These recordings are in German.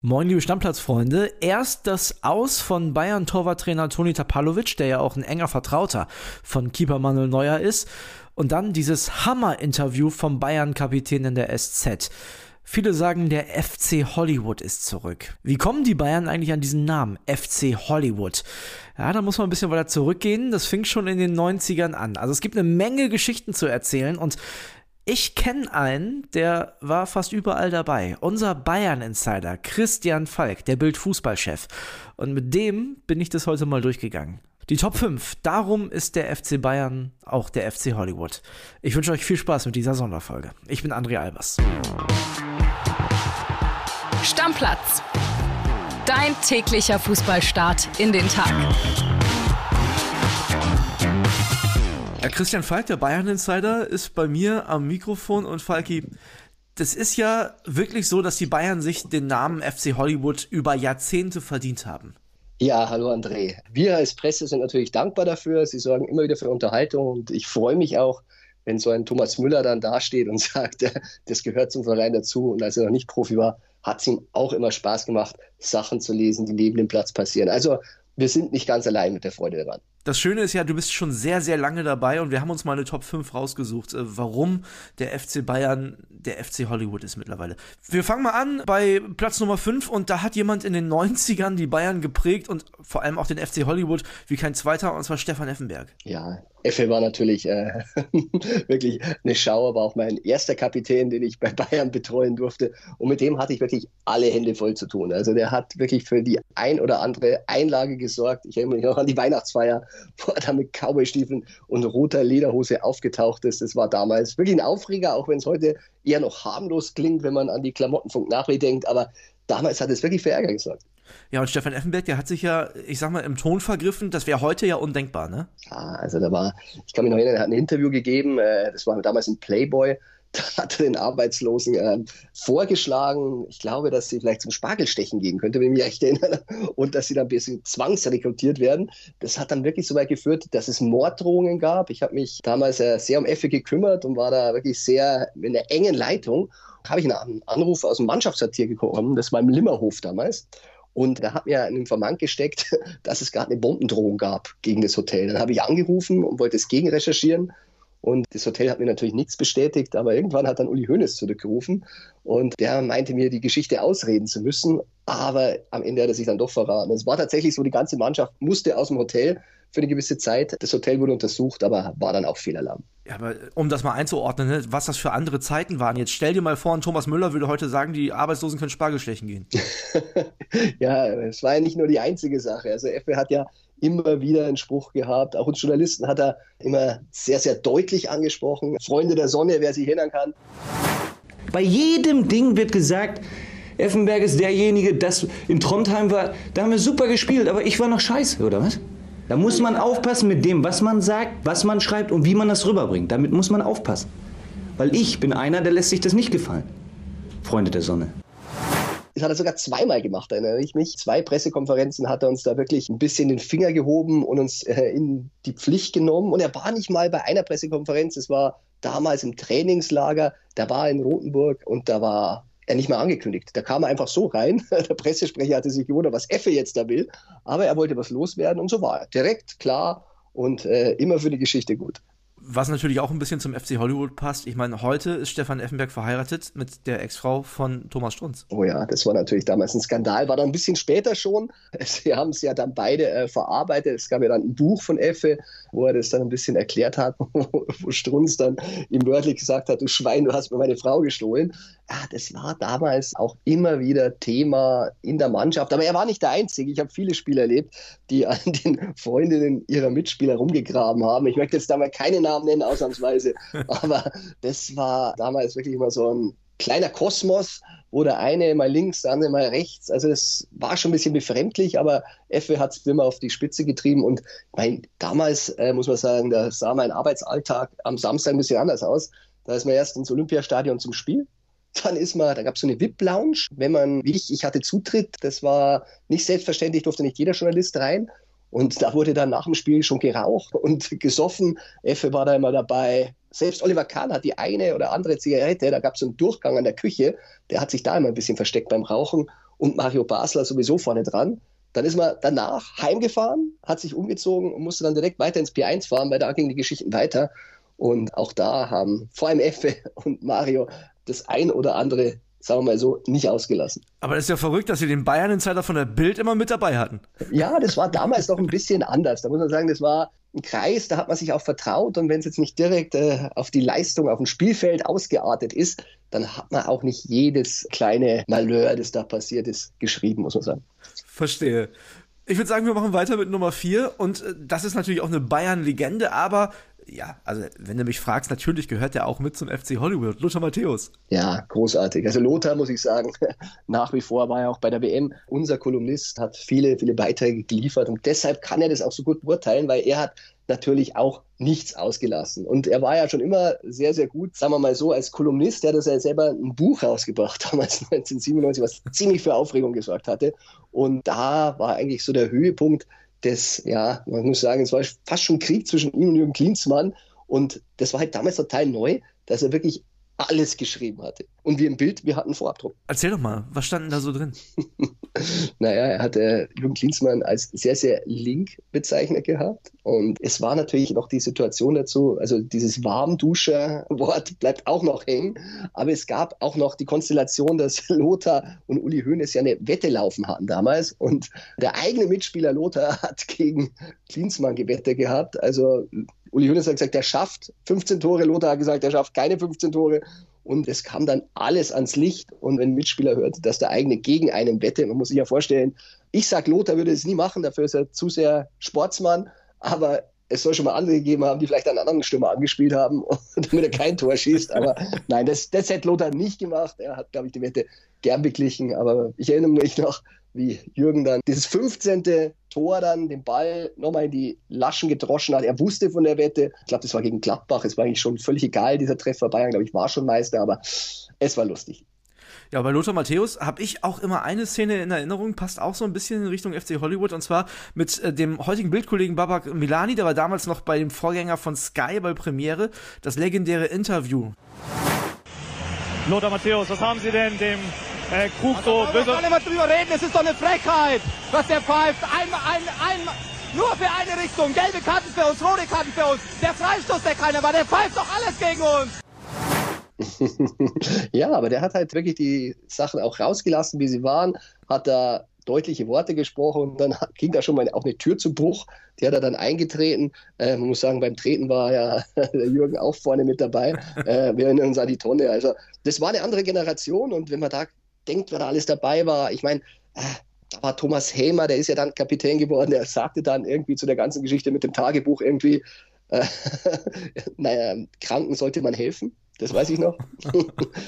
Moin, liebe Stammplatzfreunde. Erst das Aus von Bayern-Torwarttrainer Toni Tapalovic, der ja auch ein enger Vertrauter von Keeper Manuel Neuer ist. Und dann dieses Hammer-Interview vom Bayern-Kapitän in der SZ. Viele sagen, der FC Hollywood ist zurück. Wie kommen die Bayern eigentlich an diesen Namen? FC Hollywood. Ja, da muss man ein bisschen weiter zurückgehen. Das fing schon in den 90ern an. Also es gibt eine Menge Geschichten zu erzählen und ich kenne einen, der war fast überall dabei. Unser Bayern-Insider Christian Falk, der Bild-Fußballchef. Und mit dem bin ich das heute mal durchgegangen. Die Top 5. Darum ist der FC Bayern auch der FC Hollywood. Ich wünsche euch viel Spaß mit dieser Sonderfolge. Ich bin André Albers. Stammplatz. Dein täglicher Fußballstart in den Tag. Ja, Christian Falk, der Bayern-Insider, ist bei mir am Mikrofon und Falki, das ist ja wirklich so, dass die Bayern sich den Namen FC Hollywood über Jahrzehnte verdient haben. Ja, hallo André. Wir als Presse sind natürlich dankbar dafür. Sie sorgen immer wieder für Unterhaltung und ich freue mich auch, wenn so ein Thomas Müller dann dasteht und sagt, das gehört zum Verein dazu. Und als er noch nicht Profi war, hat es ihm auch immer Spaß gemacht, Sachen zu lesen, die neben dem Platz passieren. Also wir sind nicht ganz allein mit der Freude daran. Das Schöne ist ja, du bist schon sehr, sehr lange dabei und wir haben uns mal eine Top 5 rausgesucht, äh, warum der FC Bayern der FC Hollywood ist mittlerweile. Wir fangen mal an bei Platz Nummer 5 und da hat jemand in den 90ern die Bayern geprägt und vor allem auch den FC Hollywood wie kein zweiter und zwar Stefan Effenberg. Ja, Effe war natürlich äh, wirklich eine Schau, aber auch mein erster Kapitän, den ich bei Bayern betreuen durfte. Und mit dem hatte ich wirklich alle Hände voll zu tun. Also der hat wirklich für die ein oder andere Einlage gesorgt. Ich erinnere mich noch an die Weihnachtsfeier, wo er da mit Cowboystiefeln und roter Lederhose aufgetaucht ist. Das war damals wirklich ein Aufreger, auch wenn es heute eher noch harmlos klingt, wenn man an die Klamottenfunk nachdenkt. Aber damals hat es wirklich für Ärger gesorgt. Ja, und Stefan Effenberg, der hat sich ja, ich sag mal, im Ton vergriffen. Das wäre heute ja undenkbar, ne? Ja, also da war, ich kann mich noch erinnern, er hat ein Interview gegeben, äh, das war damals ein Playboy. Da hat er den Arbeitslosen äh, vorgeschlagen, ich glaube, dass sie vielleicht zum Spargelstechen gehen könnte, wenn ich mich recht erinnere, und dass sie dann ein bisschen zwangsrekrutiert werden. Das hat dann wirklich so weit geführt, dass es Morddrohungen gab. Ich habe mich damals äh, sehr um Effe gekümmert und war da wirklich sehr in der engen Leitung. Habe ich einen Anruf aus dem Mannschaftsartier bekommen, das war im Limmerhof damals. Und da hat mir ein Informant gesteckt, dass es gerade eine Bombendrohung gab gegen das Hotel. Dann habe ich angerufen und wollte es gegenrecherchieren. Und das Hotel hat mir natürlich nichts bestätigt, aber irgendwann hat dann Uli Hoeneß zurückgerufen und der meinte mir, die Geschichte ausreden zu müssen. Aber am Ende hat er sich dann doch verraten. Es war tatsächlich so, die ganze Mannschaft musste aus dem Hotel für eine gewisse Zeit. Das Hotel wurde untersucht, aber war dann auch Fehlalarm. Ja, aber um das mal einzuordnen, ne, was das für andere Zeiten waren. Jetzt stell dir mal vor, Thomas Müller würde heute sagen, die Arbeitslosen können Spargel stechen gehen. ja, es war ja nicht nur die einzige Sache. Also Effe hat ja immer wieder einen Spruch gehabt. Auch uns Journalisten hat er immer sehr, sehr deutlich angesprochen. Freunde der Sonne, wer sich erinnern kann. Bei jedem Ding wird gesagt, Effenberg ist derjenige, das in Trondheim war, da haben wir super gespielt, aber ich war noch scheiße, oder was? Da muss man aufpassen mit dem, was man sagt, was man schreibt und wie man das rüberbringt. Damit muss man aufpassen. Weil ich bin einer, der lässt sich das nicht gefallen. Freunde der Sonne. Das hat er sogar zweimal gemacht, erinnere ich mich. Zwei Pressekonferenzen hat er uns da wirklich ein bisschen den Finger gehoben und uns äh, in die Pflicht genommen. Und er war nicht mal bei einer Pressekonferenz, es war damals im Trainingslager, da war er in Rothenburg und da war er nicht mehr angekündigt. Da kam er einfach so rein. Der Pressesprecher hatte sich gewundert, was Effe jetzt da will. Aber er wollte was loswerden und so war er. Direkt, klar und äh, immer für die Geschichte gut. Was natürlich auch ein bisschen zum FC Hollywood passt. Ich meine, heute ist Stefan Effenberg verheiratet mit der Ex-Frau von Thomas Strunz. Oh ja, das war natürlich damals ein Skandal. War dann ein bisschen später schon. Sie haben es ja dann beide äh, verarbeitet. Es gab ja dann ein Buch von Effe, wo er das dann ein bisschen erklärt hat, wo Strunz dann ihm wörtlich gesagt hat, du Schwein, du hast mir meine Frau gestohlen. Ja, das war damals auch immer wieder Thema in der Mannschaft. Aber er war nicht der Einzige. Ich habe viele Spieler erlebt, die an den Freundinnen ihrer Mitspieler rumgegraben haben. Ich möchte jetzt da mal keine Namen nennen, ausnahmsweise. Aber das war damals wirklich immer so ein kleiner Kosmos, wo der eine mal links, der andere mal rechts. Also es war schon ein bisschen befremdlich, aber Effe hat es immer auf die Spitze getrieben. Und mein, damals äh, muss man sagen, da sah mein Arbeitsalltag am Samstag ein bisschen anders aus. Da ist man erst ins Olympiastadion zum Spiel. Dann ist man, da gab es so eine VIP-Lounge. Wenn man, wie ich, ich hatte Zutritt, das war nicht selbstverständlich, durfte nicht jeder Journalist rein. Und da wurde dann nach dem Spiel schon geraucht und gesoffen. Effe war da immer dabei. Selbst Oliver Kahn hat die eine oder andere Zigarette, da gab es einen Durchgang an der Küche, der hat sich da immer ein bisschen versteckt beim Rauchen. und Mario Basler sowieso vorne dran. Dann ist man danach heimgefahren, hat sich umgezogen und musste dann direkt weiter ins P1 fahren, weil da gingen die Geschichten weiter. Und auch da haben vor allem Effe und Mario das ein oder andere, sagen wir mal so, nicht ausgelassen. Aber das ist ja verrückt, dass sie den Bayern-Insider von der Bild immer mit dabei hatten. Ja, das war damals noch ein bisschen anders. Da muss man sagen, das war ein Kreis, da hat man sich auch vertraut und wenn es jetzt nicht direkt äh, auf die Leistung auf dem Spielfeld ausgeartet ist, dann hat man auch nicht jedes kleine Malheur, das da passiert ist, geschrieben, muss man sagen. Verstehe. Ich würde sagen, wir machen weiter mit Nummer 4 und äh, das ist natürlich auch eine Bayern-Legende, aber ja, also wenn du mich fragst, natürlich gehört der auch mit zum FC Hollywood, Lothar Matthäus. Ja, großartig. Also Lothar, muss ich sagen, nach wie vor war er auch bei der WM unser Kolumnist, hat viele, viele Beiträge geliefert und deshalb kann er das auch so gut beurteilen, weil er hat natürlich auch nichts ausgelassen. Und er war ja schon immer sehr, sehr gut, sagen wir mal so, als Kolumnist. Er hat ja selber ein Buch rausgebracht, damals 1997, was ziemlich für Aufregung gesorgt hatte. Und da war eigentlich so der Höhepunkt des, ja, man muss sagen, es war fast schon Krieg zwischen ihm und Jürgen Klinsmann. Und das war halt damals total neu, dass er wirklich alles geschrieben hatte. Und wir im Bild, wir hatten Vorabdruck. Erzähl doch mal, was stand denn da so drin? naja, er hatte Jürgen Klinsmann als sehr, sehr link bezeichnet gehabt. Und es war natürlich noch die Situation dazu, also dieses Warmduscher-Wort bleibt auch noch hängen. Aber es gab auch noch die Konstellation, dass Lothar und Uli Hoeneß ja eine Wette laufen hatten damals. Und der eigene Mitspieler Lothar hat gegen Klinsmann gewettet gehabt. Also Uli Hoeneß hat gesagt, der schafft 15 Tore. Lothar hat gesagt, der schafft keine 15 Tore. Und es kam dann alles ans Licht. Und wenn ein Mitspieler hört, dass der eigene gegen einen wette, man muss sich ja vorstellen, ich sage, Lothar würde es nie machen, dafür ist er zu sehr Sportsmann. Aber es soll schon mal andere gegeben haben, die vielleicht einen anderen Stürmer angespielt haben, damit er kein Tor schießt. Aber nein, das, das hätte Lothar nicht gemacht. Er hat, glaube ich, die Wette gern beglichen. Aber ich erinnere mich noch, wie Jürgen dann dieses 15. Tor dann den Ball nochmal in die Laschen gedroschen hat. Er wusste von der Wette. Ich glaube, das war gegen Gladbach. Es war eigentlich schon völlig egal, dieser Treffer. Bayern, glaube ich, war schon Meister, aber es war lustig. Ja, bei Lothar Matthäus habe ich auch immer eine Szene in Erinnerung, passt auch so ein bisschen in Richtung FC Hollywood und zwar mit äh, dem heutigen Bildkollegen Babak Milani, der war damals noch bei dem Vorgänger von Sky bei Premiere, das legendäre Interview. Lothar Matthäus, was haben Sie denn dem äh, Krug so böse. Wir nicht mehr drüber reden, es ist doch eine Frechheit, was der pfeift. Einmal, ein, ein, nur für eine Richtung. Gelbe Karten für uns, rote Karten für uns. Der Freistoß, der keiner war, der pfeift doch alles gegen uns. ja, aber der hat halt wirklich die Sachen auch rausgelassen, wie sie waren, hat da deutliche Worte gesprochen und dann ging da schon mal auch eine Tür zu Bruch. Die hat er dann eingetreten. Äh, man muss sagen, beim Treten war ja der Jürgen auch vorne mit dabei. Äh, wir erinnern uns an die Tonne. Also das war eine andere Generation und wenn man da denkt, wer da alles dabei war. Ich meine, äh, da war Thomas Hämer, der ist ja dann Kapitän geworden, der sagte dann irgendwie zu der ganzen Geschichte mit dem Tagebuch irgendwie, äh, naja, Kranken sollte man helfen, das weiß ich noch.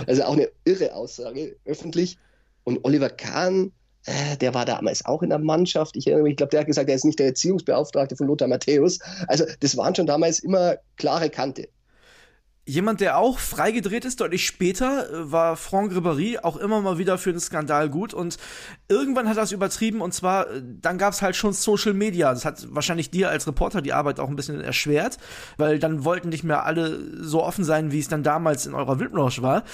also auch eine irre Aussage, öffentlich. Und Oliver Kahn, äh, der war damals auch in der Mannschaft. Ich erinnere mich, ich glaube, der hat gesagt, er ist nicht der Erziehungsbeauftragte von Lothar Matthäus. Also das waren schon damals immer klare Kante. Jemand, der auch freigedreht ist, deutlich später, äh, war Franck Ribéry, auch immer mal wieder für den Skandal gut. Und irgendwann hat er es übertrieben und zwar, äh, dann gab es halt schon Social Media. Das hat wahrscheinlich dir als Reporter die Arbeit auch ein bisschen erschwert, weil dann wollten nicht mehr alle so offen sein, wie es dann damals in eurer Wildlounge war.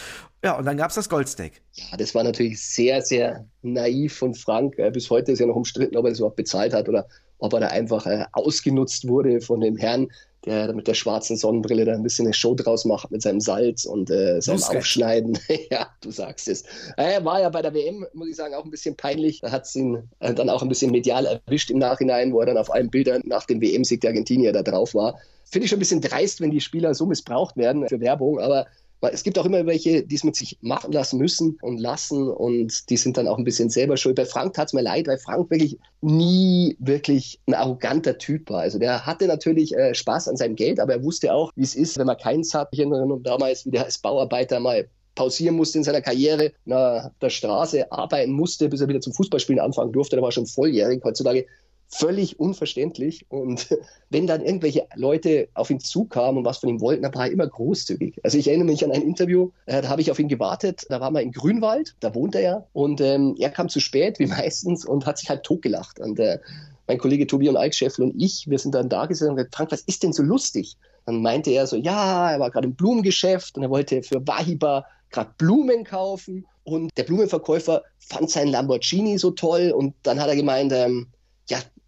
Ja, und dann gab es das Goldsteak. Ja, das war natürlich sehr, sehr naiv von Frank. Bis heute ist ja noch umstritten, ob er das überhaupt bezahlt hat oder ob er da einfach äh, ausgenutzt wurde von dem Herrn, der mit der schwarzen Sonnenbrille da ein bisschen eine Show draus macht mit seinem Salz und äh, seinem Lustig. Aufschneiden. ja, du sagst es. Er war ja bei der WM, muss ich sagen, auch ein bisschen peinlich. Da hat es ihn äh, dann auch ein bisschen medial erwischt im Nachhinein, wo er dann auf allen Bildern nach dem WM-Sieg der Argentinier da drauf war. Finde ich schon ein bisschen dreist, wenn die Spieler so missbraucht werden für Werbung, aber weil es gibt auch immer welche, die es mit sich machen lassen müssen und lassen und die sind dann auch ein bisschen selber schuld. Bei Frank tat es mir leid, weil Frank wirklich nie wirklich ein arroganter Typ war. Also der hatte natürlich äh, Spaß an seinem Geld, aber er wusste auch, wie es ist, wenn man keins hat. Ich erinnere mich damals, wie der als Bauarbeiter mal pausieren musste in seiner Karriere, nach der Straße arbeiten musste, bis er wieder zum Fußballspielen anfangen durfte. Da war schon volljährig. Heutzutage völlig unverständlich. Und wenn dann irgendwelche Leute auf ihn zukamen und was von ihm wollten, dann war er immer großzügig. Also ich erinnere mich an ein Interview, äh, da habe ich auf ihn gewartet. Da waren wir in Grünwald, da wohnt er ja. Und ähm, er kam zu spät, wie meistens, und hat sich halt totgelacht. Und äh, mein Kollege Tobi und Alkscheffel und ich, wir sind dann da gesessen und gesagt, Frank, was ist denn so lustig? Dann meinte er so, ja, er war gerade im Blumengeschäft und er wollte für Wahiba gerade Blumen kaufen und der Blumenverkäufer fand seinen Lamborghini so toll und dann hat er gemeint, ähm,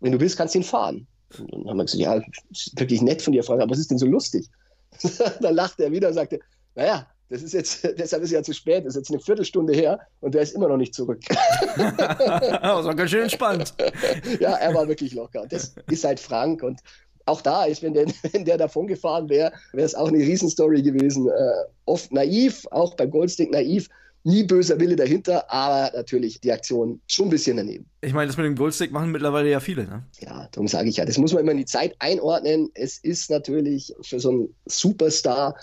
wenn du willst, kannst du ihn fahren. Und dann haben wir gesagt, ja, ist wirklich nett von dir, Frank, aber was ist denn so lustig? dann lachte er wieder und sagte, naja, das ist jetzt, deshalb ist es ja zu spät, das ist jetzt eine Viertelstunde her und der ist immer noch nicht zurück. das war ganz schön entspannt. ja, er war wirklich locker. Das ist halt Frank und auch da ist, wenn der, wenn der davon gefahren wäre, wäre es auch eine Riesenstory gewesen. Äh, oft naiv, auch beim Goldstick naiv. Nie böser Wille dahinter, aber natürlich die Aktion schon ein bisschen daneben. Ich meine, das mit dem Goldstick machen mittlerweile ja viele, ne? Ja, darum sage ich ja, das muss man immer in die Zeit einordnen. Es ist natürlich für so einen Superstar,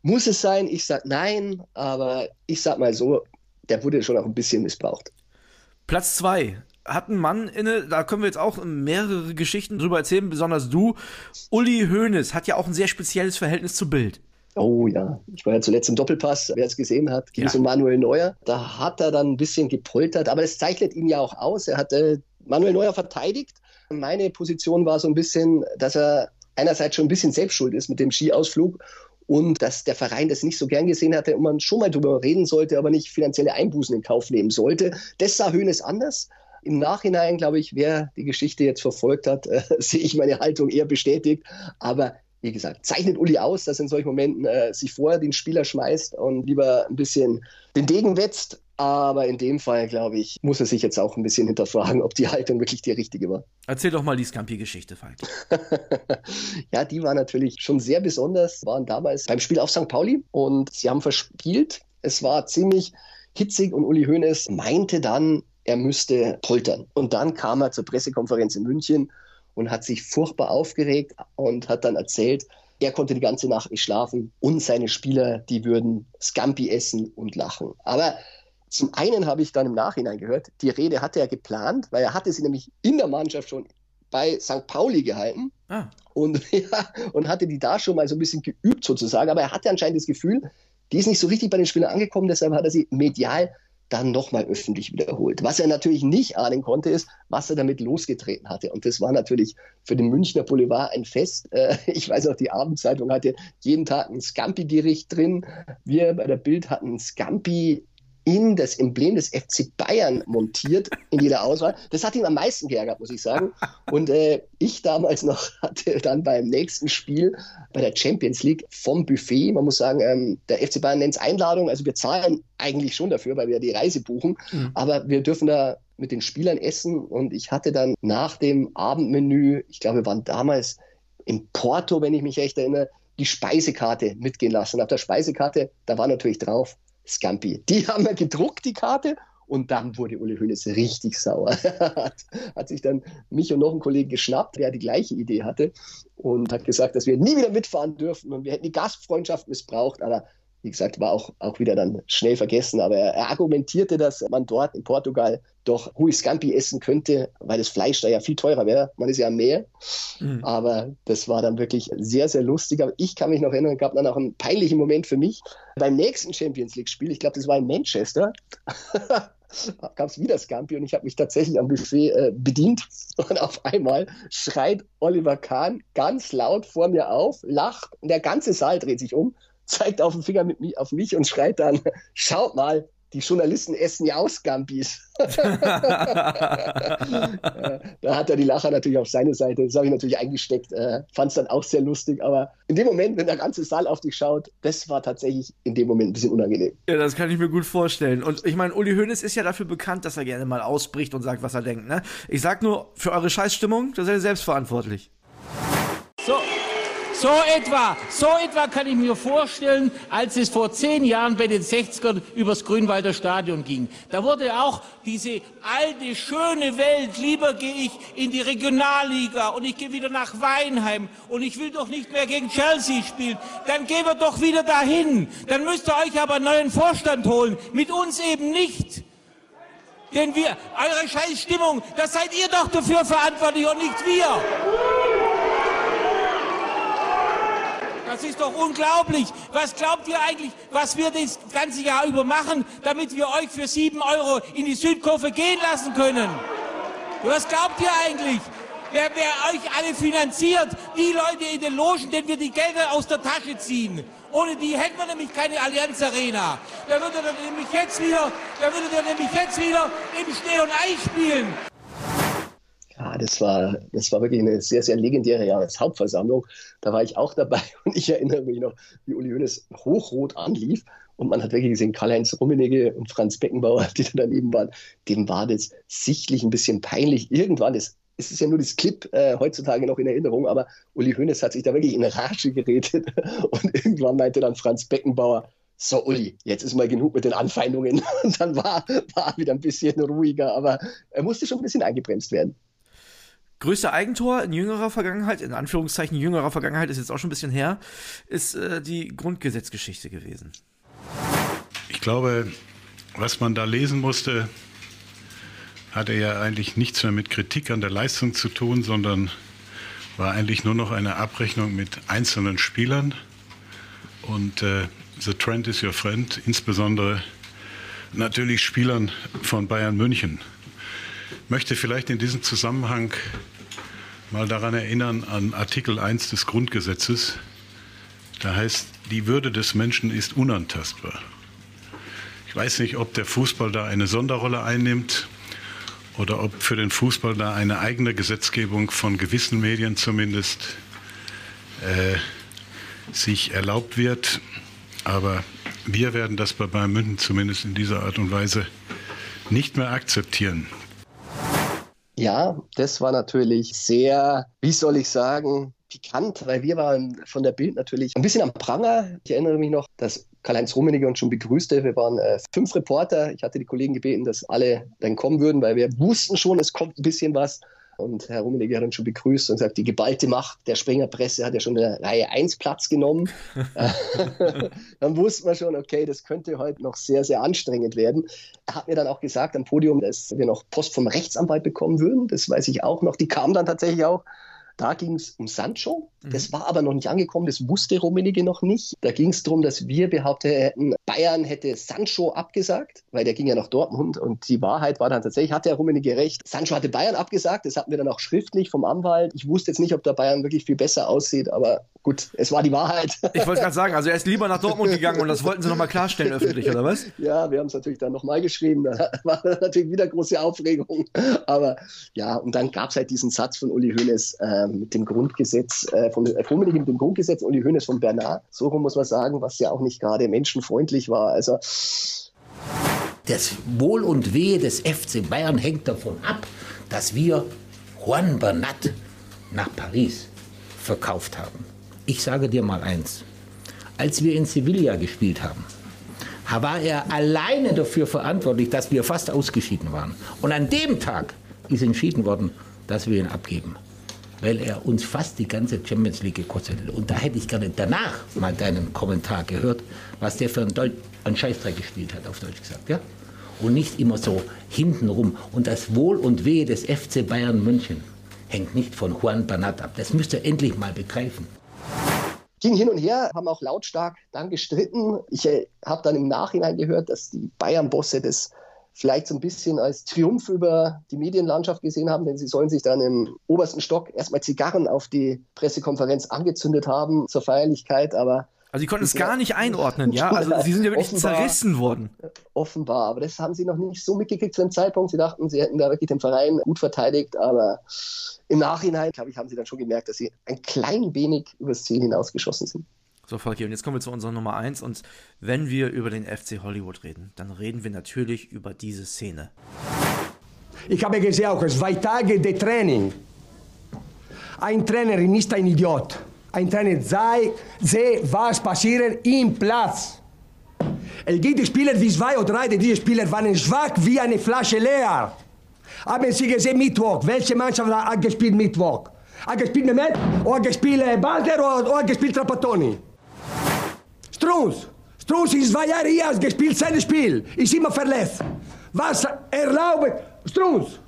muss es sein? Ich sage nein, aber ich sag mal so, der wurde schon auch ein bisschen missbraucht. Platz zwei hat ein Mann inne, da können wir jetzt auch mehrere Geschichten drüber erzählen, besonders du. Uli Hoeneß hat ja auch ein sehr spezielles Verhältnis zu Bild. Oh ja, ich war ja zuletzt im Doppelpass, wer es gesehen hat, ging es ja. um Manuel Neuer. Da hat er dann ein bisschen gepoltert, aber es zeichnet ihn ja auch aus. Er hat äh, Manuel Neuer verteidigt. Meine Position war so ein bisschen, dass er einerseits schon ein bisschen selbstschuld ist mit dem Skiausflug und dass der Verein das nicht so gern gesehen hatte und man schon mal drüber reden sollte, aber nicht finanzielle Einbußen in Kauf nehmen sollte. Das sah Hoeneß anders. Im Nachhinein, glaube ich, wer die Geschichte jetzt verfolgt hat, äh, sehe ich meine Haltung eher bestätigt. Aber wie gesagt, zeichnet Uli aus, dass er in solchen Momenten äh, sich vorher den Spieler schmeißt und lieber ein bisschen den Degen wetzt. Aber in dem Fall, glaube ich, muss er sich jetzt auch ein bisschen hinterfragen, ob die Haltung wirklich die richtige war. Erzähl doch mal die Scampi-Geschichte, Falk. ja, die war natürlich schon sehr besonders. Waren damals beim Spiel auf St. Pauli und sie haben verspielt. Es war ziemlich hitzig und Uli Hoeneß meinte dann, er müsste poltern. Und dann kam er zur Pressekonferenz in München und hat sich furchtbar aufgeregt und hat dann erzählt, er konnte die ganze Nacht nicht schlafen und seine Spieler, die würden Scampi essen und lachen. Aber zum einen habe ich dann im Nachhinein gehört, die Rede hatte er geplant, weil er hatte sie nämlich in der Mannschaft schon bei St. Pauli gehalten ah. und, ja, und hatte die da schon mal so ein bisschen geübt sozusagen. Aber er hatte anscheinend das Gefühl, die ist nicht so richtig bei den Spielern angekommen, deshalb hat er sie medial dann nochmal öffentlich wiederholt. Was er natürlich nicht ahnen konnte, ist, was er damit losgetreten hatte. Und das war natürlich für den Münchner Boulevard ein Fest. Äh, ich weiß auch, die Abendzeitung hatte jeden Tag ein Scampi-Gericht drin. Wir bei der Bild hatten Scampi in das Emblem des FC Bayern montiert in jeder Auswahl. Das hat ihn am meisten geärgert, muss ich sagen. Und äh, ich damals noch hatte dann beim nächsten Spiel bei der Champions League vom Buffet, man muss sagen, ähm, der FC Bayern nennt es Einladung, also wir zahlen eigentlich schon dafür, weil wir die Reise buchen, mhm. aber wir dürfen da mit den Spielern essen und ich hatte dann nach dem Abendmenü, ich glaube, wir waren damals in Porto, wenn ich mich recht erinnere, die Speisekarte mitgehen lassen. Auf der Speisekarte, da war natürlich drauf Scampi. Die haben wir gedruckt, die Karte, und dann wurde Uli Hoeneß richtig sauer. hat, hat sich dann mich und noch einen Kollegen geschnappt, der die gleiche Idee hatte und hat gesagt, dass wir nie wieder mitfahren dürfen und wir hätten die Gastfreundschaft missbraucht. Aber wie gesagt, war auch, auch wieder dann schnell vergessen. Aber er, er argumentierte, dass man dort in Portugal doch Rui Scampi essen könnte, weil das Fleisch da ja viel teurer wäre. Man ist ja am Meer. Mhm. Aber das war dann wirklich sehr, sehr lustig. Aber ich kann mich noch erinnern, gab dann auch einen peinlichen Moment für mich. Beim nächsten Champions League-Spiel, ich glaube, das war in Manchester, gab es wieder Scampi und ich habe mich tatsächlich am Buffet äh, bedient. Und auf einmal schreit Oliver Kahn ganz laut vor mir auf, lacht und der ganze Saal dreht sich um zeigt auf den Finger mit auf mich und schreit dann, schaut mal, die Journalisten essen ja aus Gambis. da hat er die Lacher natürlich auf seine Seite. Das habe ich natürlich eingesteckt. Äh, Fand es dann auch sehr lustig. Aber in dem Moment, wenn der ganze Saal auf dich schaut, das war tatsächlich in dem Moment ein bisschen unangenehm. Ja, das kann ich mir gut vorstellen. Und ich meine, Uli Hoeneß ist ja dafür bekannt, dass er gerne mal ausbricht und sagt, was er denkt. Ne? Ich sag nur, für eure Scheißstimmung, das seid ihr selbstverantwortlich. So, so etwa, so etwa kann ich mir vorstellen, als es vor zehn Jahren bei den 60ern übers Grünwalder Stadion ging. Da wurde auch diese alte, schöne Welt, lieber gehe ich in die Regionalliga und ich gehe wieder nach Weinheim und ich will doch nicht mehr gegen Chelsea spielen. Dann gehen wir doch wieder dahin. Dann müsst ihr euch aber einen neuen Vorstand holen. Mit uns eben nicht. Denn wir, eure Scheißstimmung, das seid ihr doch dafür verantwortlich und nicht wir. Das ist doch unglaublich. Was glaubt ihr eigentlich, was wir das ganze Jahr über machen, damit wir euch für sieben Euro in die Südkurve gehen lassen können? Was glaubt ihr eigentlich? Wer, wer euch alle finanziert? Die Leute in den Logen, denen wir die Gelder aus der Tasche ziehen. Ohne die hätten wir nämlich keine Allianz Arena. Da würde er nämlich jetzt wieder, da würde er nämlich jetzt wieder im Schnee und Eis spielen. Das war, das war wirklich eine sehr, sehr legendäre Jahreshauptversammlung. Da war ich auch dabei und ich erinnere mich noch, wie Uli Hoeneß hochrot anlief. Und man hat wirklich gesehen, Karl-Heinz Rummenigge und Franz Beckenbauer, die da daneben waren, dem war das sichtlich ein bisschen peinlich. Irgendwann, das, es ist ja nur das Clip äh, heutzutage noch in Erinnerung, aber Uli Hoeneß hat sich da wirklich in Rage geredet. Und irgendwann meinte dann Franz Beckenbauer, so Uli, jetzt ist mal genug mit den Anfeindungen. Und dann war, war wieder ein bisschen ruhiger, aber er musste schon ein bisschen eingebremst werden. Größte Eigentor in jüngerer Vergangenheit, in Anführungszeichen jüngerer Vergangenheit, ist jetzt auch schon ein bisschen her, ist äh, die Grundgesetzgeschichte gewesen. Ich glaube, was man da lesen musste, hatte ja eigentlich nichts mehr mit Kritik an der Leistung zu tun, sondern war eigentlich nur noch eine Abrechnung mit einzelnen Spielern. Und äh, The Trend is your friend, insbesondere natürlich Spielern von Bayern München. Ich möchte vielleicht in diesem Zusammenhang mal daran erinnern an Artikel 1 des Grundgesetzes. Da heißt, die Würde des Menschen ist unantastbar. Ich weiß nicht, ob der Fußball da eine Sonderrolle einnimmt oder ob für den Fußball da eine eigene Gesetzgebung von gewissen Medien zumindest äh, sich erlaubt wird. Aber wir werden das bei Bayern München zumindest in dieser Art und Weise nicht mehr akzeptieren. Ja, das war natürlich sehr, wie soll ich sagen, pikant, weil wir waren von der Bild natürlich ein bisschen am Pranger. Ich erinnere mich noch, dass Karl-Heinz Rummenigge uns schon begrüßte. Wir waren äh, fünf Reporter. Ich hatte die Kollegen gebeten, dass alle dann kommen würden, weil wir wussten schon, es kommt ein bisschen was. Und Herr Rummenigge hat uns schon begrüßt und gesagt, die geballte Macht der Springerpresse hat ja schon in der Reihe 1 Platz genommen. dann wussten wir schon, okay, das könnte heute noch sehr, sehr anstrengend werden. Er hat mir dann auch gesagt am Podium, dass wir noch Post vom Rechtsanwalt bekommen würden. Das weiß ich auch noch. Die kam dann tatsächlich auch. Da ging es um Sancho. Das war aber noch nicht angekommen, das wusste Rummenigge noch nicht. Da ging es darum, dass wir behauptet hätten, Bayern hätte Sancho abgesagt, weil der ging ja nach Dortmund und die Wahrheit war dann tatsächlich, hatte Herr Rummenigge recht. Sancho hatte Bayern abgesagt, das hatten wir dann auch schriftlich vom Anwalt. Ich wusste jetzt nicht, ob der Bayern wirklich viel besser aussieht, aber gut, es war die Wahrheit. Ich wollte gerade sagen, also er ist lieber nach Dortmund gegangen und das wollten sie nochmal klarstellen öffentlich, oder was? Ja, wir haben es natürlich dann nochmal geschrieben. Da war natürlich wieder große Aufregung. Aber ja, und dann gab es halt diesen Satz von Uli Hoeneß äh, mit dem Grundgesetz, äh, äh, mit dem Grundgesetz, Uli Hoeneß von Bernard. So muss man sagen, was ja auch nicht gerade menschenfreundlich war. Also Das Wohl und Wehe des FC Bayern hängt davon ab, dass wir Juan Bernat nach Paris verkauft haben. Ich sage dir mal eins. Als wir in Sevilla gespielt haben, war er alleine dafür verantwortlich, dass wir fast ausgeschieden waren. Und an dem Tag ist entschieden worden, dass wir ihn abgeben. Weil er uns fast die ganze Champions League gekostet hat. Und da hätte ich gerne danach mal deinen Kommentar gehört, was der für einen, Deut einen Scheißdreck gespielt hat, auf Deutsch gesagt. Ja? Und nicht immer so hintenrum. Und das Wohl und Wehe des FC Bayern München hängt nicht von Juan Bernat ab. Das müsst ihr endlich mal begreifen ging hin und her, haben auch lautstark dann gestritten. Ich äh, habe dann im Nachhinein gehört, dass die Bayern-Bosse das vielleicht so ein bisschen als Triumph über die Medienlandschaft gesehen haben, denn sie sollen sich dann im obersten Stock erstmal Zigarren auf die Pressekonferenz angezündet haben zur Feierlichkeit, aber also sie konnten es gar nicht einordnen, ja? Also sie sind ja wirklich offenbar, zerrissen worden. Offenbar, aber das haben sie noch nicht so mitgekriegt zu dem Zeitpunkt. Sie dachten, sie hätten da wirklich den Verein gut verteidigt, aber im Nachhinein, glaube ich, haben sie dann schon gemerkt, dass sie ein klein wenig übers Ziel hinausgeschossen sind. So, Volker, und jetzt kommen wir zu unserer Nummer 1. Und wenn wir über den FC Hollywood reden, dann reden wir natürlich über diese Szene. Ich habe auch zwei Tage de Training. Ein Trainer ist ein Idiot. Ein Trainer sei, sehe, was passiert im Platz. Es gibt Spieler, die zwei oder drei dieser Spieler waren schwach wie eine Flasche leer. Haben Sie gesehen Mittwoch? Welche Mannschaft hat gespielt Mittwoch? Hat gespielt Mehmet? Oder hat gespielt Balder? Oder hat gespielt Trapattoni? Strunz. Strunz ist zwei Jahre hier, gespielt sein Spiel. Ist immer verletzt. Was erlaubt Strunz?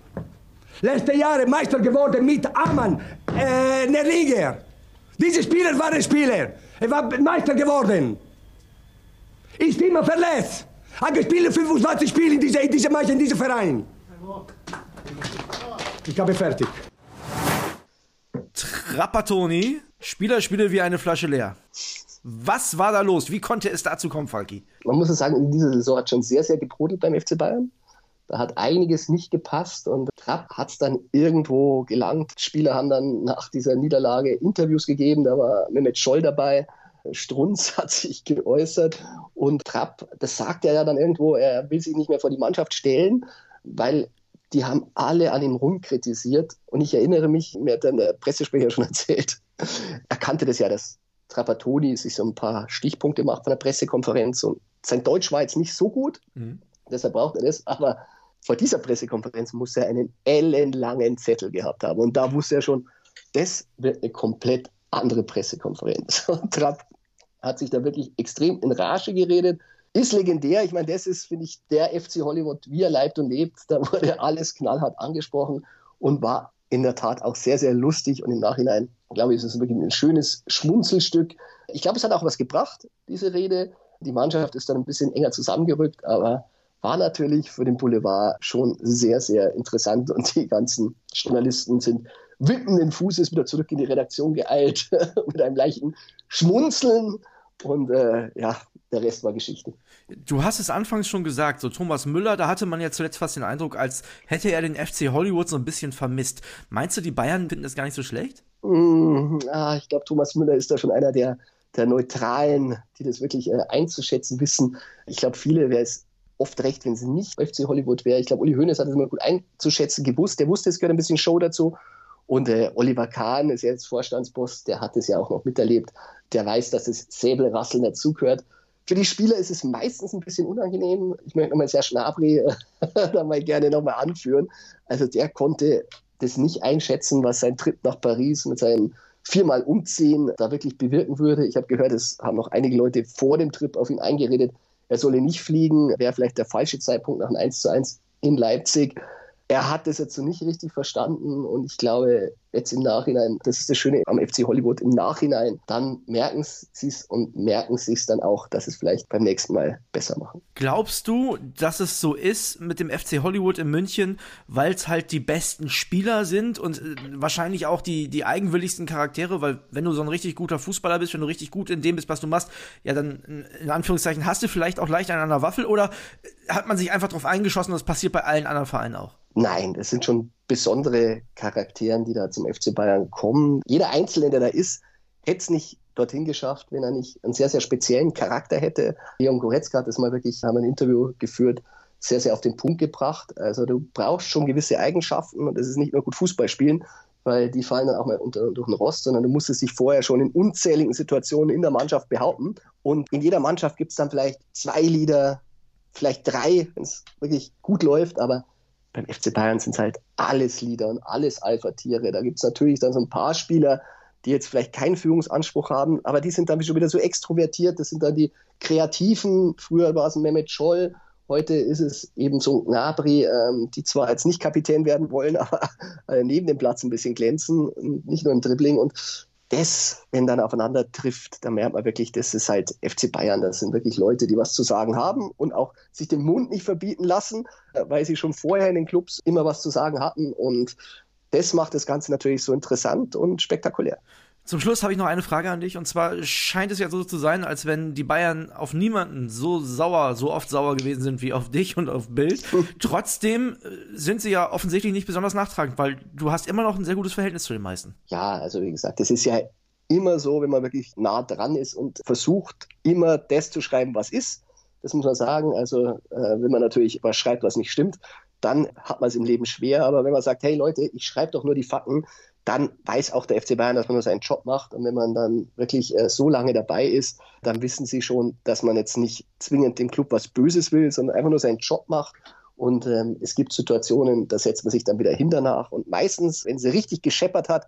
Letzte Jahre Meister geworden mit Amann, äh, Liga. Diese Spieler waren Spieler. Er war Meister geworden. Ist immer verletzt. Hat gespielt 25 Spiele in diesem diese Meister, in diesem Verein. Ich habe fertig. Trapattoni, Spieler spiele wie eine Flasche leer. Was war da los? Wie konnte es dazu kommen, Falki? Man muss sagen, in dieser Saison hat schon sehr, sehr gebrodelt beim FC Bayern. Da hat einiges nicht gepasst und Trapp hat es dann irgendwo gelangt. Spieler haben dann nach dieser Niederlage Interviews gegeben, da war Mehmet Scholl dabei. Strunz hat sich geäußert und Trapp, das sagt er ja dann irgendwo, er will sich nicht mehr vor die Mannschaft stellen, weil die haben alle an ihm rumkritisiert. Und ich erinnere mich, mir hat dann der Pressesprecher schon erzählt, er kannte das ja, dass Trapattoni sich so ein paar Stichpunkte macht von der Pressekonferenz und sein Deutsch war jetzt nicht so gut, mhm. deshalb braucht er das, aber vor dieser Pressekonferenz muss er einen ellenlangen Zettel gehabt haben. Und da wusste er schon, das wird eine komplett andere Pressekonferenz. Und Trapp hat sich da wirklich extrem in Rage geredet. Ist legendär. Ich meine, das ist, finde ich, der FC Hollywood, wie er lebt und lebt. Da wurde alles knallhart angesprochen und war in der Tat auch sehr, sehr lustig. Und im Nachhinein, glaube ich, ist es wirklich ein schönes Schmunzelstück. Ich glaube, es hat auch was gebracht, diese Rede. Die Mannschaft ist dann ein bisschen enger zusammengerückt, aber war natürlich für den Boulevard schon sehr, sehr interessant und die ganzen Journalisten sind wippenden Fußes wieder zurück in die Redaktion geeilt mit einem leichten Schmunzeln und äh, ja, der Rest war Geschichte. Du hast es anfangs schon gesagt, so Thomas Müller, da hatte man ja zuletzt fast den Eindruck, als hätte er den FC Hollywood so ein bisschen vermisst. Meinst du, die Bayern finden das gar nicht so schlecht? Mm, ah, ich glaube, Thomas Müller ist da schon einer der, der Neutralen, die das wirklich äh, einzuschätzen wissen. Ich glaube, viele wäre es oft recht, wenn es nicht FC Hollywood wäre. Ich glaube, Uli Hoeneß hat es immer gut einzuschätzen gewusst. Der wusste, es gehört ein bisschen Show dazu. Und äh, Oliver Kahn ist jetzt Vorstandsboss, der hat es ja auch noch miterlebt. Der weiß, dass das Säbelrasseln dazugehört. Für die Spieler ist es meistens ein bisschen unangenehm. Ich möchte nochmal sehr Schnabri äh, da mal gerne nochmal anführen. Also der konnte das nicht einschätzen, was sein Trip nach Paris mit seinem viermal umziehen da wirklich bewirken würde. Ich habe gehört, es haben noch einige Leute vor dem Trip auf ihn eingeredet, er solle nicht fliegen, wäre vielleicht der falsche Zeitpunkt nach einem 1 zu 1 in Leipzig. Er hat das jetzt so nicht richtig verstanden und ich glaube, jetzt im Nachhinein, das ist das Schöne am FC Hollywood, im Nachhinein, dann merken sie es und merken sie es dann auch, dass es vielleicht beim nächsten Mal besser machen. Glaubst du, dass es so ist mit dem FC Hollywood in München, weil es halt die besten Spieler sind und äh, wahrscheinlich auch die, die eigenwilligsten Charaktere, weil wenn du so ein richtig guter Fußballer bist, wenn du richtig gut in dem bist, was du machst, ja dann in Anführungszeichen hast du vielleicht auch leicht an der Waffel oder hat man sich einfach darauf eingeschossen, das passiert bei allen anderen Vereinen auch? Nein, das sind schon besondere Charakteren, die da zum FC Bayern kommen. Jeder Einzelne, der da ist, hätte es nicht dorthin geschafft, wenn er nicht einen sehr, sehr speziellen Charakter hätte. Leon Goretzka hat das mal wirklich, haben ein Interview geführt, sehr, sehr auf den Punkt gebracht. Also du brauchst schon gewisse Eigenschaften und es ist nicht nur gut Fußball spielen, weil die fallen dann auch mal unter, durch den Rost, sondern du musst es sich vorher schon in unzähligen Situationen in der Mannschaft behaupten. Und in jeder Mannschaft gibt es dann vielleicht zwei Lieder, vielleicht drei, wenn es wirklich gut läuft, aber beim FC Bayern sind es halt alles Lieder und alles Alpha-Tiere. Da gibt es natürlich dann so ein paar Spieler, die jetzt vielleicht keinen Führungsanspruch haben, aber die sind dann schon wieder so extrovertiert. Das sind dann die Kreativen. Früher war es Mehmet Scholl, heute ist es eben so Gnabry, ähm, die zwar jetzt nicht Kapitän werden wollen, aber äh, neben dem Platz ein bisschen glänzen, nicht nur im Dribbling. Und das, wenn dann aufeinander trifft, dann merkt man wirklich, das ist halt FC Bayern. Das sind wirklich Leute, die was zu sagen haben und auch sich den Mund nicht verbieten lassen, äh, weil sie schon vorher in den Clubs immer was zu sagen hatten. Und das macht das Ganze natürlich so interessant und spektakulär. Zum Schluss habe ich noch eine Frage an dich. Und zwar scheint es ja so zu sein, als wenn die Bayern auf niemanden so sauer, so oft sauer gewesen sind wie auf dich und auf Bild. Trotzdem äh, sind sie ja offensichtlich nicht besonders nachtragend, weil du hast immer noch ein sehr gutes Verhältnis zu den meisten. Ja, also wie gesagt, das ist ja immer so, wenn man wirklich nah dran ist und versucht, immer das zu schreiben, was ist. Das muss man sagen. Also, äh, wenn man natürlich was schreibt, was nicht stimmt, dann hat man es im Leben schwer. Aber wenn man sagt, hey Leute, ich schreibe doch nur die Fakten, dann weiß auch der FC Bayern, dass man nur seinen Job macht. Und wenn man dann wirklich äh, so lange dabei ist, dann wissen sie schon, dass man jetzt nicht zwingend dem Club was Böses will, sondern einfach nur seinen Job macht. Und ähm, es gibt Situationen, da setzt man sich dann wieder hinter nach. Und meistens, wenn sie richtig gescheppert hat,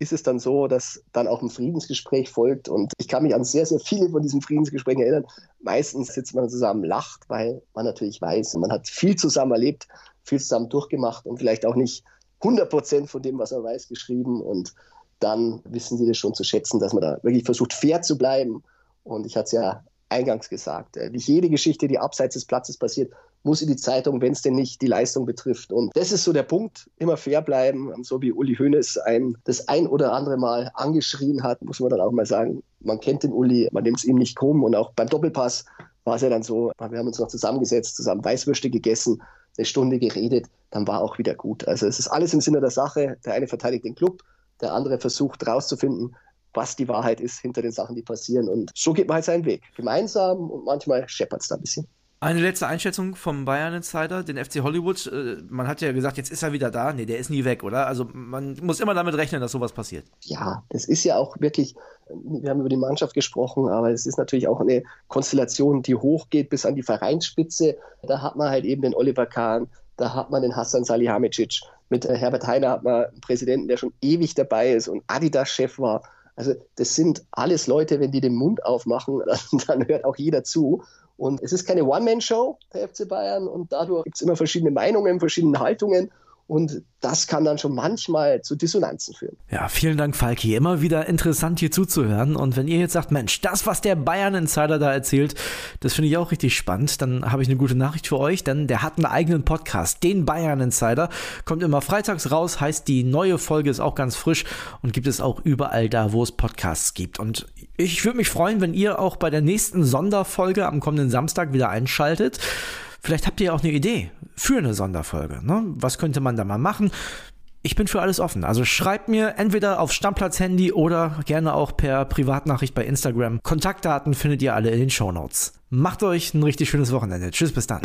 ist es dann so, dass dann auch ein Friedensgespräch folgt. Und ich kann mich an sehr, sehr viele von diesen Friedensgesprächen erinnern. Meistens sitzt man zusammen, lacht, weil man natürlich weiß, man hat viel zusammen erlebt, viel zusammen durchgemacht und vielleicht auch nicht 100 Prozent von dem, was er weiß, geschrieben. Und dann wissen sie das schon zu schätzen, dass man da wirklich versucht, fair zu bleiben. Und ich hatte es ja eingangs gesagt, äh, nicht jede Geschichte, die abseits des Platzes passiert, muss in die Zeitung, wenn es denn nicht die Leistung betrifft. Und das ist so der Punkt, immer fair bleiben. So wie Uli Hoeneß ein, das ein oder andere Mal angeschrien hat, muss man dann auch mal sagen, man kennt den Uli, man nimmt es ihm nicht krumm. Und auch beim Doppelpass war es ja dann so, wir haben uns noch zusammengesetzt, zusammen Weißwürste gegessen, eine Stunde geredet, dann war auch wieder gut. Also es ist alles im Sinne der Sache. Der eine verteidigt den Club, der andere versucht herauszufinden, was die Wahrheit ist hinter den Sachen, die passieren. Und so geht man halt seinen Weg. Gemeinsam und manchmal scheppert es da ein bisschen. Eine letzte Einschätzung vom Bayern Insider, den FC Hollywood. Äh, man hat ja gesagt, jetzt ist er wieder da. Nee, der ist nie weg, oder? Also man muss immer damit rechnen, dass sowas passiert. Ja, das ist ja auch wirklich, wir haben über die Mannschaft gesprochen, aber es ist natürlich auch eine Konstellation, die hochgeht bis an die Vereinsspitze. Da hat man halt eben den Oliver Kahn, da hat man den Hassan Salihamidzic. Mit äh, Herbert Heiner hat man einen Präsidenten, der schon ewig dabei ist und Adidas-Chef war. Also das sind alles Leute, wenn die den Mund aufmachen, dann, dann hört auch jeder zu. Und es ist keine One-Man-Show, der FC Bayern, und dadurch gibt es immer verschiedene Meinungen, verschiedene Haltungen. Und das kann dann schon manchmal zu Dissonanzen führen. Ja, vielen Dank, Falki. Immer wieder interessant hier zuzuhören. Und wenn ihr jetzt sagt, Mensch, das, was der Bayern-Insider da erzählt, das finde ich auch richtig spannend, dann habe ich eine gute Nachricht für euch, denn der hat einen eigenen Podcast, den Bayern-Insider. Kommt immer freitags raus, heißt die neue Folge ist auch ganz frisch und gibt es auch überall da, wo es Podcasts gibt. Und ich würde mich freuen, wenn ihr auch bei der nächsten Sonderfolge am kommenden Samstag wieder einschaltet. Vielleicht habt ihr auch eine Idee für eine Sonderfolge. Ne? Was könnte man da mal machen? Ich bin für alles offen. Also schreibt mir entweder auf Stammplatz-Handy oder gerne auch per Privatnachricht bei Instagram. Kontaktdaten findet ihr alle in den Show Notes. Macht euch ein richtig schönes Wochenende. Tschüss, bis dann.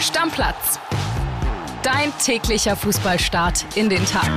Stammplatz. Dein täglicher Fußballstart in den Tag.